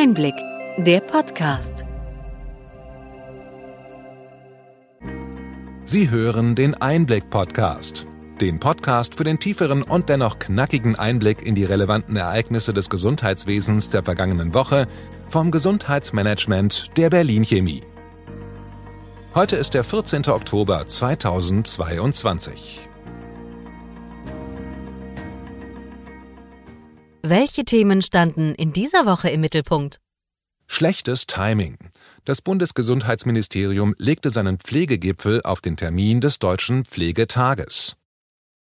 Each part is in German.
Einblick, der Podcast. Sie hören den Einblick-Podcast. Den Podcast für den tieferen und dennoch knackigen Einblick in die relevanten Ereignisse des Gesundheitswesens der vergangenen Woche vom Gesundheitsmanagement der Berlin Chemie. Heute ist der 14. Oktober 2022. Welche Themen standen in dieser Woche im Mittelpunkt? Schlechtes Timing. Das Bundesgesundheitsministerium legte seinen Pflegegipfel auf den Termin des Deutschen Pflegetages.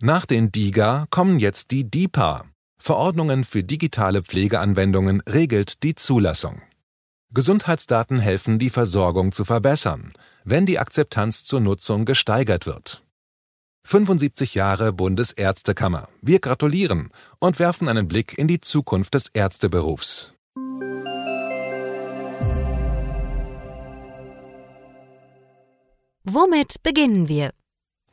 Nach den DIGA kommen jetzt die DIPA. Verordnungen für digitale Pflegeanwendungen regelt die Zulassung. Gesundheitsdaten helfen, die Versorgung zu verbessern, wenn die Akzeptanz zur Nutzung gesteigert wird. 75 Jahre Bundesärztekammer. Wir gratulieren und werfen einen Blick in die Zukunft des Ärzteberufs. Womit beginnen wir?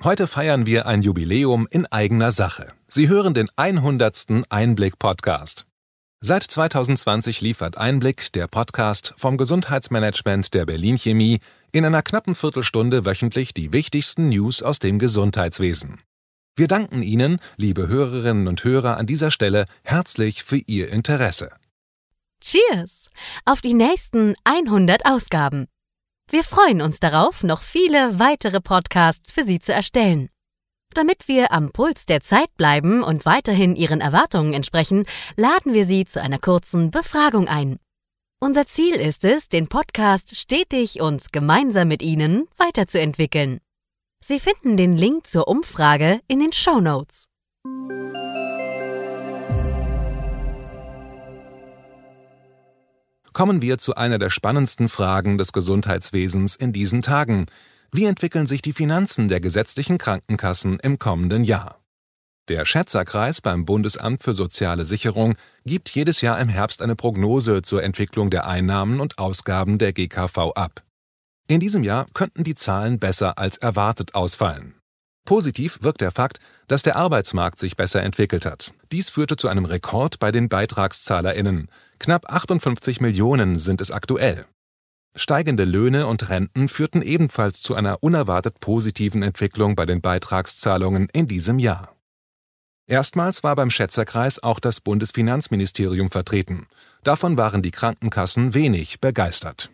Heute feiern wir ein Jubiläum in eigener Sache. Sie hören den 100. Einblick-Podcast. Seit 2020 liefert Einblick, der Podcast vom Gesundheitsmanagement der Berlin Chemie, in einer knappen Viertelstunde wöchentlich die wichtigsten News aus dem Gesundheitswesen. Wir danken Ihnen, liebe Hörerinnen und Hörer, an dieser Stelle herzlich für Ihr Interesse. Cheers! Auf die nächsten 100 Ausgaben. Wir freuen uns darauf, noch viele weitere Podcasts für Sie zu erstellen. Damit wir am Puls der Zeit bleiben und weiterhin Ihren Erwartungen entsprechen, laden wir Sie zu einer kurzen Befragung ein. Unser Ziel ist es, den Podcast stetig und gemeinsam mit Ihnen weiterzuentwickeln. Sie finden den Link zur Umfrage in den Show Notes. Kommen wir zu einer der spannendsten Fragen des Gesundheitswesens in diesen Tagen – wie entwickeln sich die Finanzen der gesetzlichen Krankenkassen im kommenden Jahr? Der Schätzerkreis beim Bundesamt für soziale Sicherung gibt jedes Jahr im Herbst eine Prognose zur Entwicklung der Einnahmen und Ausgaben der GKV ab. In diesem Jahr könnten die Zahlen besser als erwartet ausfallen. Positiv wirkt der Fakt, dass der Arbeitsmarkt sich besser entwickelt hat. Dies führte zu einem Rekord bei den BeitragszahlerInnen. Knapp 58 Millionen sind es aktuell. Steigende Löhne und Renten führten ebenfalls zu einer unerwartet positiven Entwicklung bei den Beitragszahlungen in diesem Jahr. Erstmals war beim Schätzerkreis auch das Bundesfinanzministerium vertreten. Davon waren die Krankenkassen wenig begeistert.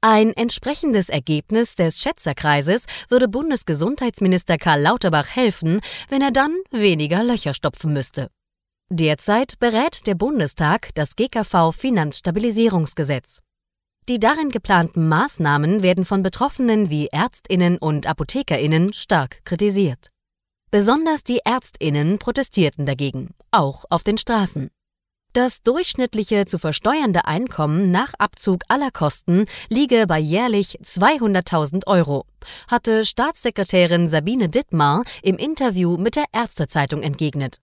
Ein entsprechendes Ergebnis des Schätzerkreises würde Bundesgesundheitsminister Karl Lauterbach helfen, wenn er dann weniger Löcher stopfen müsste. Derzeit berät der Bundestag das GKV Finanzstabilisierungsgesetz. Die darin geplanten Maßnahmen werden von Betroffenen wie Ärztinnen und Apothekerinnen stark kritisiert. Besonders die Ärztinnen protestierten dagegen, auch auf den Straßen. Das durchschnittliche zu versteuernde Einkommen nach Abzug aller Kosten liege bei jährlich 200.000 Euro, hatte Staatssekretärin Sabine Dittmar im Interview mit der Ärztezeitung entgegnet.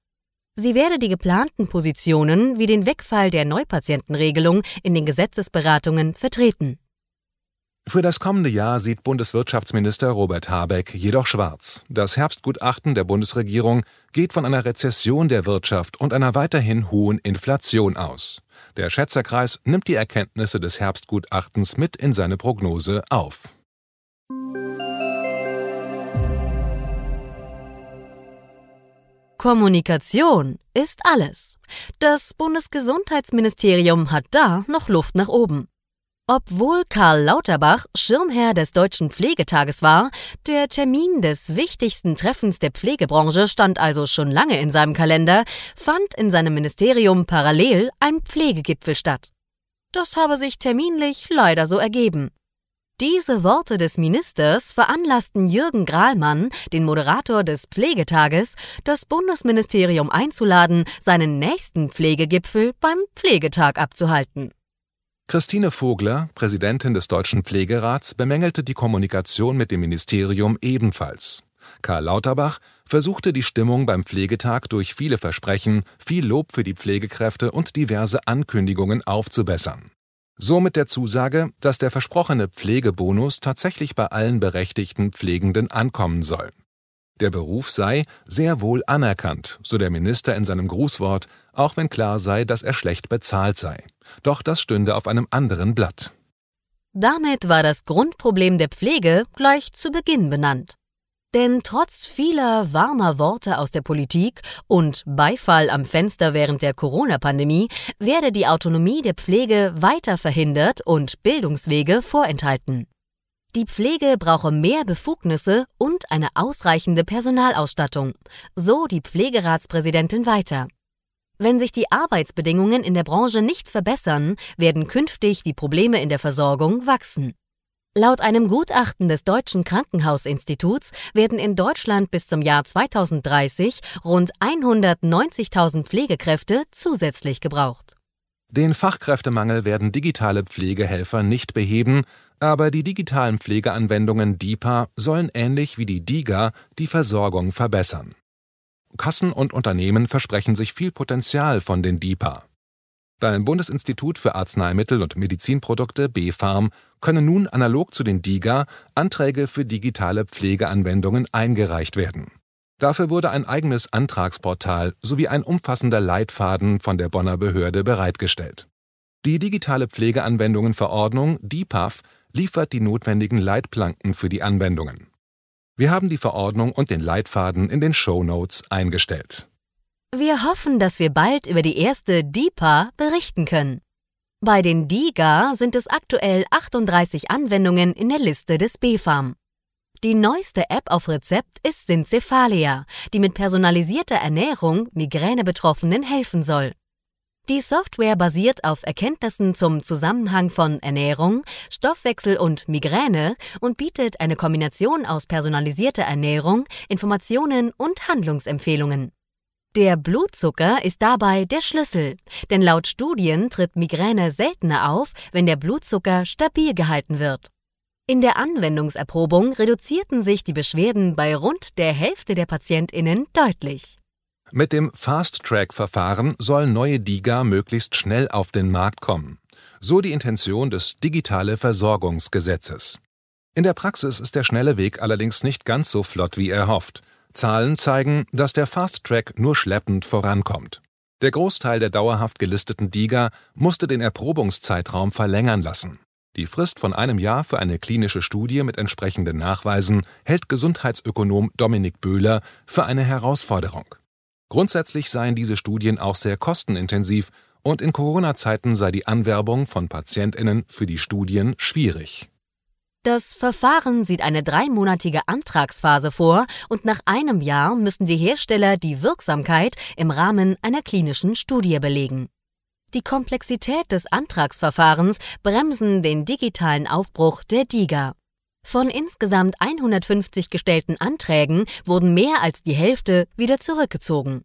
Sie werde die geplanten Positionen wie den Wegfall der Neupatientenregelung in den Gesetzesberatungen vertreten. Für das kommende Jahr sieht Bundeswirtschaftsminister Robert Habeck jedoch schwarz. Das Herbstgutachten der Bundesregierung geht von einer Rezession der Wirtschaft und einer weiterhin hohen Inflation aus. Der Schätzerkreis nimmt die Erkenntnisse des Herbstgutachtens mit in seine Prognose auf. Kommunikation ist alles. Das Bundesgesundheitsministerium hat da noch Luft nach oben. Obwohl Karl Lauterbach Schirmherr des Deutschen Pflegetages war, der Termin des wichtigsten Treffens der Pflegebranche stand also schon lange in seinem Kalender, fand in seinem Ministerium parallel ein Pflegegipfel statt. Das habe sich terminlich leider so ergeben. Diese Worte des Ministers veranlassten Jürgen Grahlmann, den Moderator des Pflegetages, das Bundesministerium einzuladen, seinen nächsten Pflegegipfel beim Pflegetag abzuhalten. Christine Vogler, Präsidentin des Deutschen Pflegerats, bemängelte die Kommunikation mit dem Ministerium ebenfalls. Karl Lauterbach versuchte die Stimmung beim Pflegetag durch viele Versprechen, viel Lob für die Pflegekräfte und diverse Ankündigungen aufzubessern. So mit der Zusage, dass der versprochene Pflegebonus tatsächlich bei allen berechtigten Pflegenden ankommen soll. Der Beruf sei sehr wohl anerkannt, so der Minister in seinem Grußwort, auch wenn klar sei, dass er schlecht bezahlt sei. Doch das stünde auf einem anderen Blatt. Damit war das Grundproblem der Pflege gleich zu Beginn benannt. Denn trotz vieler warmer Worte aus der Politik und Beifall am Fenster während der Corona-Pandemie werde die Autonomie der Pflege weiter verhindert und Bildungswege vorenthalten. Die Pflege brauche mehr Befugnisse und eine ausreichende Personalausstattung, so die Pflegeratspräsidentin weiter. Wenn sich die Arbeitsbedingungen in der Branche nicht verbessern, werden künftig die Probleme in der Versorgung wachsen. Laut einem Gutachten des Deutschen Krankenhausinstituts werden in Deutschland bis zum Jahr 2030 rund 190.000 Pflegekräfte zusätzlich gebraucht. Den Fachkräftemangel werden digitale Pflegehelfer nicht beheben, aber die digitalen Pflegeanwendungen DIPA sollen ähnlich wie die DIGA die Versorgung verbessern. Kassen und Unternehmen versprechen sich viel Potenzial von den DIPA. Beim Bundesinstitut für Arzneimittel und Medizinprodukte BfArM können nun analog zu den DIGA Anträge für digitale Pflegeanwendungen eingereicht werden. Dafür wurde ein eigenes Antragsportal sowie ein umfassender Leitfaden von der Bonner Behörde bereitgestellt. Die digitale Pflegeanwendungenverordnung DIPAF liefert die notwendigen Leitplanken für die Anwendungen. Wir haben die Verordnung und den Leitfaden in den Show Notes eingestellt. Wir hoffen, dass wir bald über die erste DIPA berichten können. Bei den DIGA sind es aktuell 38 Anwendungen in der Liste des BfArM. Die neueste App auf Rezept ist Syncephalia, die mit personalisierter Ernährung Migräne-Betroffenen helfen soll. Die Software basiert auf Erkenntnissen zum Zusammenhang von Ernährung, Stoffwechsel und Migräne und bietet eine Kombination aus personalisierter Ernährung, Informationen und Handlungsempfehlungen. Der Blutzucker ist dabei der Schlüssel, denn laut Studien tritt Migräne seltener auf, wenn der Blutzucker stabil gehalten wird. In der Anwendungserprobung reduzierten sich die Beschwerden bei rund der Hälfte der Patientinnen deutlich. Mit dem Fast-Track-Verfahren sollen neue DIGA möglichst schnell auf den Markt kommen. So die Intention des Digitale Versorgungsgesetzes. In der Praxis ist der schnelle Weg allerdings nicht ganz so flott wie erhofft. Zahlen zeigen, dass der Fast-Track nur schleppend vorankommt. Der Großteil der dauerhaft gelisteten DIGA musste den Erprobungszeitraum verlängern lassen. Die Frist von einem Jahr für eine klinische Studie mit entsprechenden Nachweisen hält Gesundheitsökonom Dominik Böhler für eine Herausforderung. Grundsätzlich seien diese Studien auch sehr kostenintensiv und in Corona-Zeiten sei die Anwerbung von PatientInnen für die Studien schwierig. Das Verfahren sieht eine dreimonatige Antragsphase vor und nach einem Jahr müssen die Hersteller die Wirksamkeit im Rahmen einer klinischen Studie belegen. Die Komplexität des Antragsverfahrens bremsen den digitalen Aufbruch der DIGA. Von insgesamt 150 gestellten Anträgen wurden mehr als die Hälfte wieder zurückgezogen.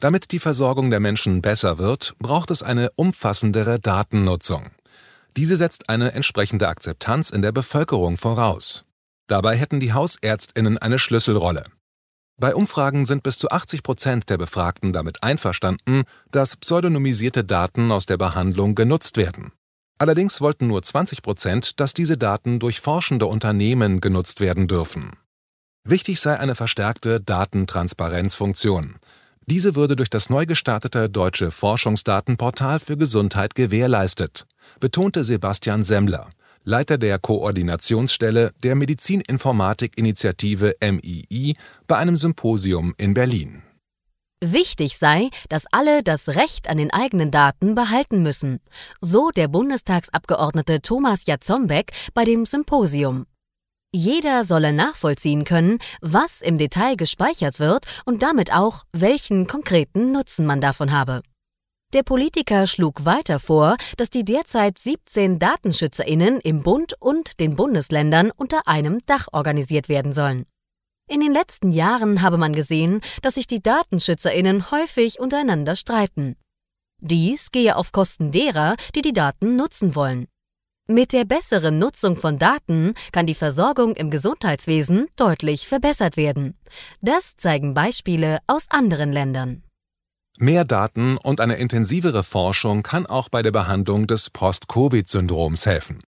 Damit die Versorgung der Menschen besser wird, braucht es eine umfassendere Datennutzung. Diese setzt eine entsprechende Akzeptanz in der Bevölkerung voraus. Dabei hätten die Hausärztinnen eine Schlüsselrolle. Bei Umfragen sind bis zu 80 Prozent der Befragten damit einverstanden, dass pseudonymisierte Daten aus der Behandlung genutzt werden. Allerdings wollten nur 20 Prozent, dass diese Daten durch forschende Unternehmen genutzt werden dürfen. Wichtig sei eine verstärkte Datentransparenzfunktion. Diese würde durch das neu gestartete deutsche Forschungsdatenportal für Gesundheit gewährleistet, betonte Sebastian Semmler, Leiter der Koordinationsstelle der Medizininformatik-Initiative MII bei einem Symposium in Berlin. Wichtig sei, dass alle das Recht an den eigenen Daten behalten müssen, so der Bundestagsabgeordnete Thomas Jatzombeck bei dem Symposium. Jeder solle nachvollziehen können, was im Detail gespeichert wird und damit auch, welchen konkreten Nutzen man davon habe. Der Politiker schlug weiter vor, dass die derzeit 17 Datenschützerinnen im Bund und den Bundesländern unter einem Dach organisiert werden sollen. In den letzten Jahren habe man gesehen, dass sich die Datenschützerinnen häufig untereinander streiten. Dies gehe auf Kosten derer, die die Daten nutzen wollen. Mit der besseren Nutzung von Daten kann die Versorgung im Gesundheitswesen deutlich verbessert werden. Das zeigen Beispiele aus anderen Ländern. Mehr Daten und eine intensivere Forschung kann auch bei der Behandlung des Post-Covid-Syndroms helfen.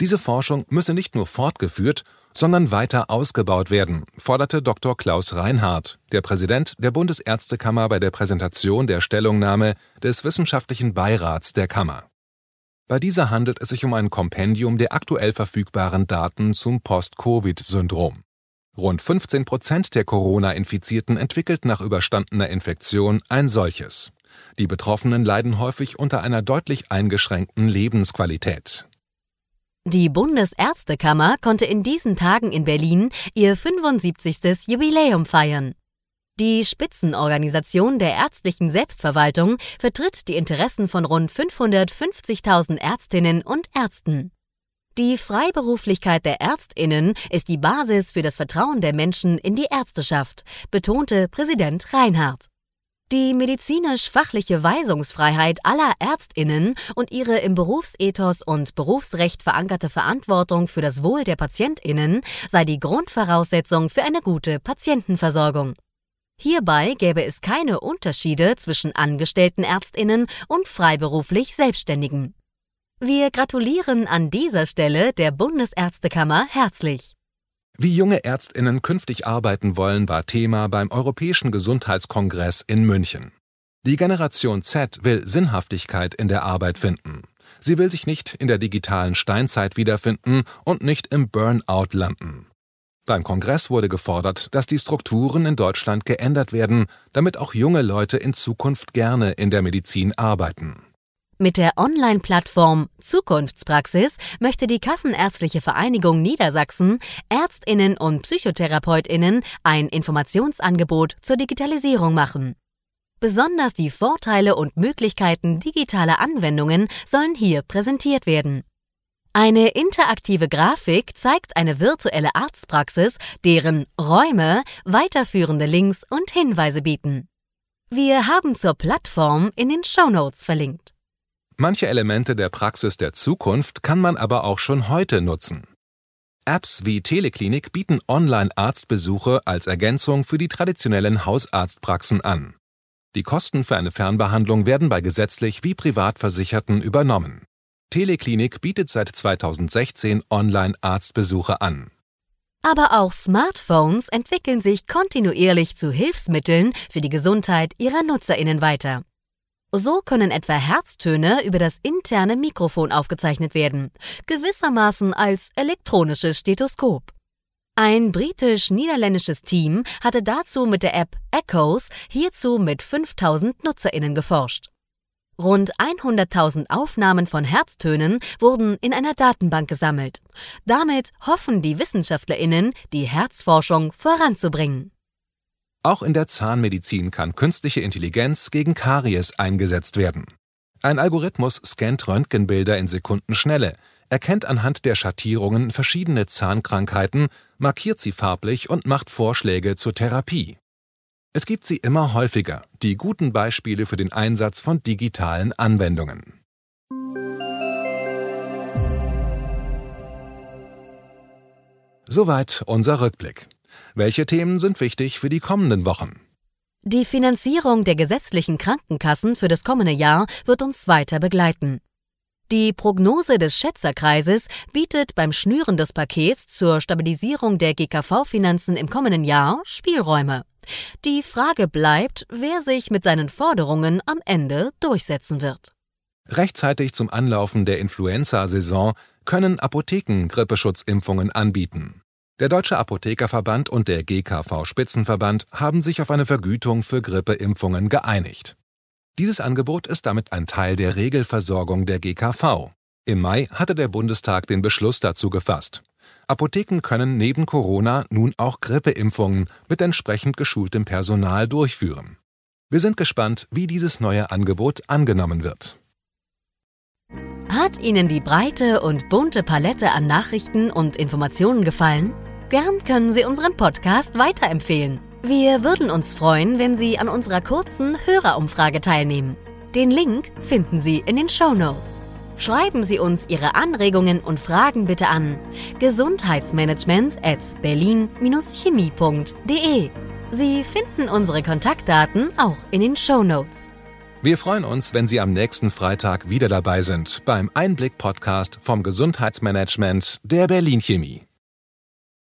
Diese Forschung müsse nicht nur fortgeführt, sondern weiter ausgebaut werden, forderte Dr. Klaus Reinhardt, der Präsident der Bundesärztekammer bei der Präsentation der Stellungnahme des Wissenschaftlichen Beirats der Kammer. Bei dieser handelt es sich um ein Kompendium der aktuell verfügbaren Daten zum Post-Covid-Syndrom. Rund 15 Prozent der Corona-Infizierten entwickelt nach überstandener Infektion ein solches. Die Betroffenen leiden häufig unter einer deutlich eingeschränkten Lebensqualität. Die Bundesärztekammer konnte in diesen Tagen in Berlin ihr 75. Jubiläum feiern. Die Spitzenorganisation der ärztlichen Selbstverwaltung vertritt die Interessen von rund 550.000 Ärztinnen und Ärzten. Die Freiberuflichkeit der Ärztinnen ist die Basis für das Vertrauen der Menschen in die Ärzteschaft, betonte Präsident Reinhardt. Die medizinisch-fachliche Weisungsfreiheit aller Ärztinnen und ihre im Berufsethos und Berufsrecht verankerte Verantwortung für das Wohl der Patientinnen sei die Grundvoraussetzung für eine gute Patientenversorgung. Hierbei gäbe es keine Unterschiede zwischen angestellten Ärztinnen und freiberuflich Selbstständigen. Wir gratulieren an dieser Stelle der Bundesärztekammer herzlich. Wie junge Ärztinnen künftig arbeiten wollen, war Thema beim Europäischen Gesundheitskongress in München. Die Generation Z will Sinnhaftigkeit in der Arbeit finden. Sie will sich nicht in der digitalen Steinzeit wiederfinden und nicht im Burnout landen. Beim Kongress wurde gefordert, dass die Strukturen in Deutschland geändert werden, damit auch junge Leute in Zukunft gerne in der Medizin arbeiten. Mit der Online-Plattform Zukunftspraxis möchte die Kassenärztliche Vereinigung Niedersachsen Ärztinnen und Psychotherapeutinnen ein Informationsangebot zur Digitalisierung machen. Besonders die Vorteile und Möglichkeiten digitaler Anwendungen sollen hier präsentiert werden. Eine interaktive Grafik zeigt eine virtuelle Arztpraxis, deren Räume weiterführende Links und Hinweise bieten. Wir haben zur Plattform in den Shownotes verlinkt. Manche Elemente der Praxis der Zukunft kann man aber auch schon heute nutzen. Apps wie Teleklinik bieten Online-Arztbesuche als Ergänzung für die traditionellen Hausarztpraxen an. Die Kosten für eine Fernbehandlung werden bei gesetzlich wie Privatversicherten übernommen. Teleklinik bietet seit 2016 Online-Arztbesuche an. Aber auch Smartphones entwickeln sich kontinuierlich zu Hilfsmitteln für die Gesundheit ihrer Nutzerinnen weiter. So können etwa Herztöne über das interne Mikrofon aufgezeichnet werden, gewissermaßen als elektronisches Stethoskop. Ein britisch-niederländisches Team hatte dazu mit der App Echoes hierzu mit 5000 Nutzerinnen geforscht. Rund 100.000 Aufnahmen von Herztönen wurden in einer Datenbank gesammelt. Damit hoffen die Wissenschaftlerinnen, die Herzforschung voranzubringen. Auch in der Zahnmedizin kann künstliche Intelligenz gegen Karies eingesetzt werden. Ein Algorithmus scannt Röntgenbilder in Sekundenschnelle, erkennt anhand der Schattierungen verschiedene Zahnkrankheiten, markiert sie farblich und macht Vorschläge zur Therapie. Es gibt sie immer häufiger, die guten Beispiele für den Einsatz von digitalen Anwendungen. Soweit unser Rückblick. Welche Themen sind wichtig für die kommenden Wochen? Die Finanzierung der gesetzlichen Krankenkassen für das kommende Jahr wird uns weiter begleiten. Die Prognose des Schätzerkreises bietet beim Schnüren des Pakets zur Stabilisierung der GKV-Finanzen im kommenden Jahr Spielräume. Die Frage bleibt, wer sich mit seinen Forderungen am Ende durchsetzen wird. Rechtzeitig zum Anlaufen der Influenza-Saison können Apotheken Grippeschutzimpfungen anbieten. Der Deutsche Apothekerverband und der GKV Spitzenverband haben sich auf eine Vergütung für Grippeimpfungen geeinigt. Dieses Angebot ist damit ein Teil der Regelversorgung der GKV. Im Mai hatte der Bundestag den Beschluss dazu gefasst. Apotheken können neben Corona nun auch Grippeimpfungen mit entsprechend geschultem Personal durchführen. Wir sind gespannt, wie dieses neue Angebot angenommen wird. Hat Ihnen die breite und bunte Palette an Nachrichten und Informationen gefallen? Gern können Sie unseren Podcast weiterempfehlen. Wir würden uns freuen, wenn Sie an unserer kurzen Hörerumfrage teilnehmen. Den Link finden Sie in den Show Notes. Schreiben Sie uns Ihre Anregungen und Fragen bitte an gesundheitsmanagement at berlin-chemie.de. Sie finden unsere Kontaktdaten auch in den Show Notes. Wir freuen uns, wenn Sie am nächsten Freitag wieder dabei sind beim Einblick-Podcast vom Gesundheitsmanagement der Berlin Chemie.